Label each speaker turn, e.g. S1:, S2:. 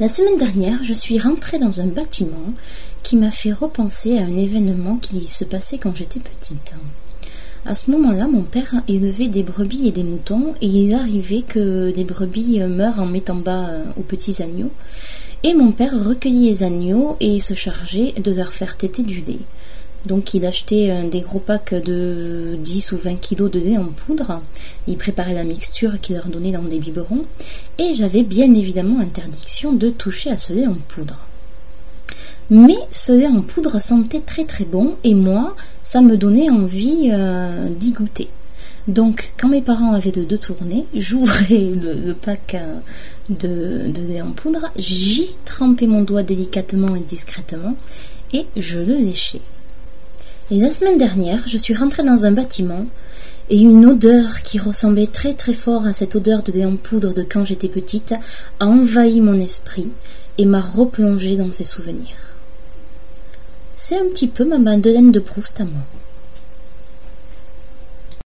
S1: La semaine dernière, je suis rentrée dans un bâtiment qui m'a fait repenser à un événement qui se passait quand j'étais petite. À ce moment-là, mon père élevait des brebis et des moutons, et il arrivait que les brebis meurent en mettant bas aux petits agneaux. Et mon père recueillait les agneaux et se chargeait de leur faire téter du lait. Donc il achetait euh, des gros packs de 10 ou 20 kilos de lait en poudre. Il préparait la mixture qu'il leur donnait dans des biberons. Et j'avais bien évidemment interdiction de toucher à ce lait en poudre. Mais ce lait en poudre sentait très très bon et moi, ça me donnait envie euh, d'y goûter. Donc, quand mes parents avaient de deux tournées, j'ouvrais le, pack euh, de, de, lait en poudre, j'y trempais mon doigt délicatement et discrètement et je le léchais. Et la semaine dernière, je suis rentrée dans un bâtiment et une odeur qui ressemblait très très fort à cette odeur de lait en poudre de quand j'étais petite a envahi mon esprit et m'a replongé dans ses souvenirs. C'est un petit peu ma Madeleine de Proust à moi.